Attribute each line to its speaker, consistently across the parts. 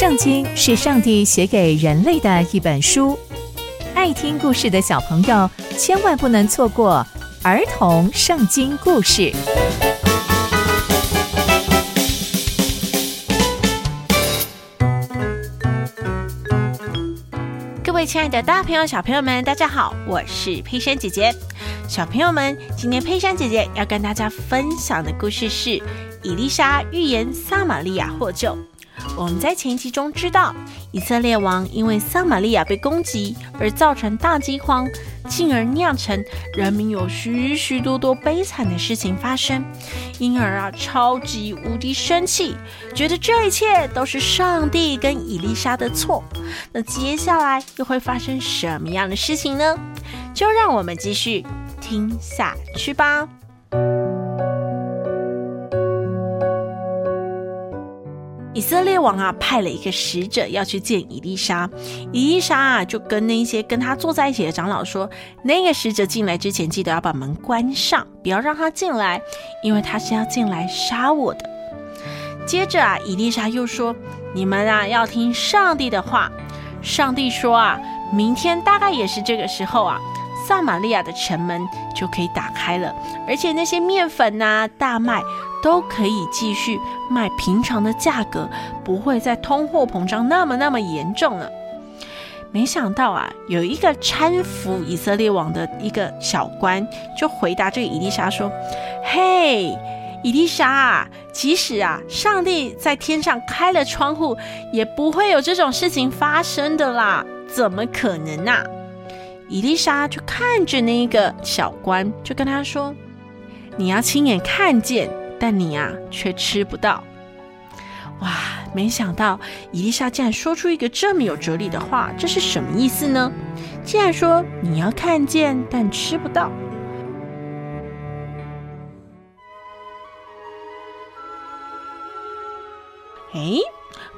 Speaker 1: 圣经是上帝写给人类的一本书，爱听故事的小朋友千万不能错过儿童圣经故事。
Speaker 2: 各位亲爱的大朋友、小朋友们，大家好，我是佩珊姐姐。小朋友们，今天佩珊姐姐要跟大家分享的故事是伊丽莎预言撒玛利亚获救。我们在前集中知道，以色列王因为撒玛利亚被攻击而造成大饥荒，进而酿成人民有许许多多悲惨的事情发生，因而啊，超级无敌生气，觉得这一切都是上帝跟以利沙的错。那接下来又会发生什么样的事情呢？就让我们继续听下去吧。以色列王啊，派了一个使者要去见伊丽莎。伊丽莎啊，就跟那些跟他坐在一起的长老说：“那个使者进来之前，记得要把门关上，不要让他进来，因为他是要进来杀我的。”接着啊，伊丽莎又说：“你们啊，要听上帝的话。上帝说啊，明天大概也是这个时候啊。”撒玛利亚的城门就可以打开了，而且那些面粉呐、啊、大麦都可以继续卖平常的价格，不会再通货膨胀那么那么严重了。没想到啊，有一个搀扶以色列王的一个小官就回答这个以利沙说：“嘿，以利沙啊，即使啊，上帝在天上开了窗户，也不会有这种事情发生的啦，怎么可能啊？”以利沙就看着那一个小官，就跟他说：“你要亲眼看见，但你呀、啊、却吃不到。”哇！没想到伊丽莎竟然说出一个这么有哲理的话，这是什么意思呢？竟然说你要看见，但吃不到。哎，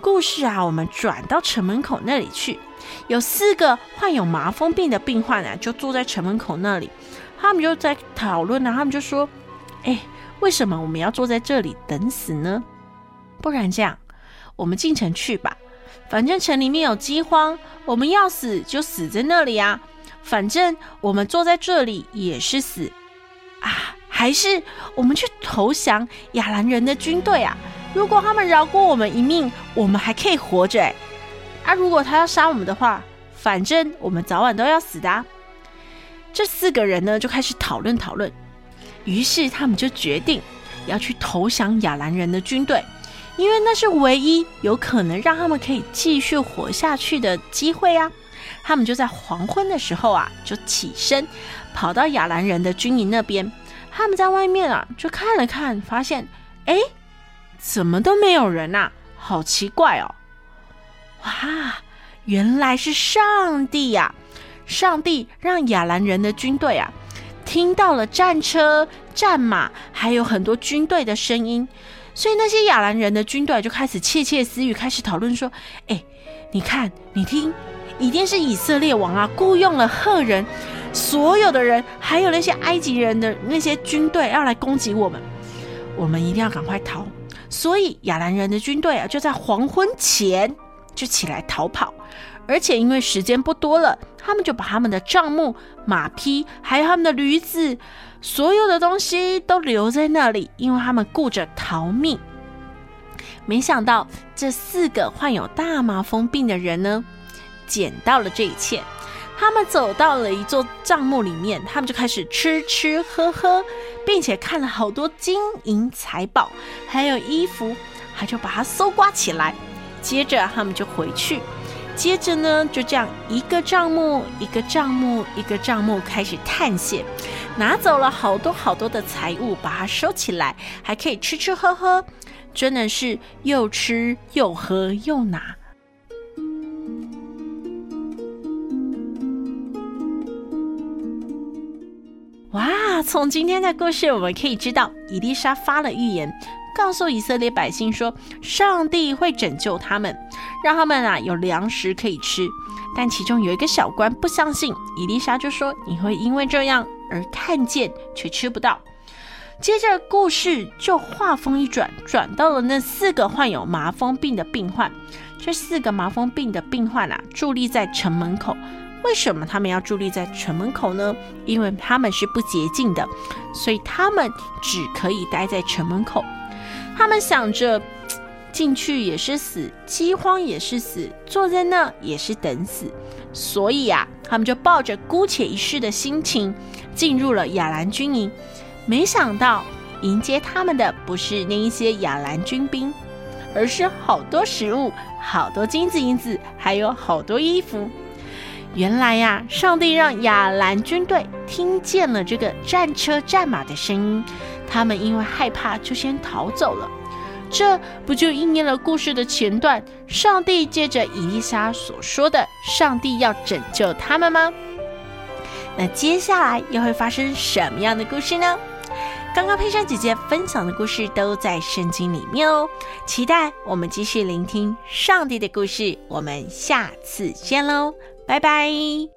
Speaker 2: 故事啊，我们转到城门口那里去。有四个患有麻风病的病患啊，就坐在城门口那里，他们就在讨论啊，他们就说：“哎，为什么我们要坐在这里等死呢？不然这样，我们进城去吧。反正城里面有饥荒，我们要死就死在那里啊。反正我们坐在这里也是死啊。还是我们去投降亚兰人的军队啊？如果他们饶过我们一命，我们还可以活着哎。”啊！如果他要杀我们的话，反正我们早晚都要死的。这四个人呢，就开始讨论讨论。于是他们就决定要去投降亚兰人的军队，因为那是唯一有可能让他们可以继续活下去的机会啊。他们就在黄昏的时候啊，就起身跑到亚兰人的军营那边。他们在外面啊，就看了看，发现哎，怎么都没有人呐？好奇怪哦。哇，原来是上帝呀！上帝让亚兰人的军队啊，听到了战车、战马，还有很多军队的声音，所以那些亚兰人的军队就开始窃窃私语，开始讨论说：“哎，你看，你听，一定是以色列王啊，雇佣了赫人，所有的人，还有那些埃及人的那些军队要来攻击我们，我们一定要赶快逃。所以亚兰人的军队啊，就在黄昏前。”就起来逃跑，而且因为时间不多了，他们就把他们的帐幕、马匹，还有他们的驴子，所有的东西都留在那里，因为他们顾着逃命。没想到这四个患有大麻风病的人呢，捡到了这一切。他们走到了一座帐幕里面，他们就开始吃吃喝喝，并且看了好多金银财宝，还有衣服，还就把它搜刮起来。接着他们就回去，接着呢，就这样一个账目一个账目一个账目开始探险，拿走了好多好多的财物，把它收起来，还可以吃吃喝喝，真的是又吃又喝又拿。哇！从今天的故事我们可以知道，伊丽莎发了预言。告诉以色列百姓说，上帝会拯救他们，让他们啊有粮食可以吃。但其中有一个小官不相信，以丽莎就说：“你会因为这样而看见却吃不到。”接着故事就画风一转，转到了那四个患有麻风病的病患。这四个麻风病的病患啊，伫立在城门口。为什么他们要伫立在城门口呢？因为他们是不洁净的，所以他们只可以待在城门口。他们想着 进去也是死，饥荒也是死，坐在那也是等死。所以啊，他们就抱着姑且一试的心情进入了亚兰军营。没想到迎接他们的不是那一些亚兰军兵，而是好多食物、好多金子银子，还有好多衣服。原来呀，上帝让亚兰军队听见了这个战车战马的声音，他们因为害怕，就先逃走了。这不就应验了故事的前段？上帝借着以利沙所说的，上帝要拯救他们吗？那接下来又会发生什么样的故事呢？刚刚佩珊姐姐分享的故事都在圣经里面哦，期待我们继续聆听上帝的故事。我们下次见喽！拜拜。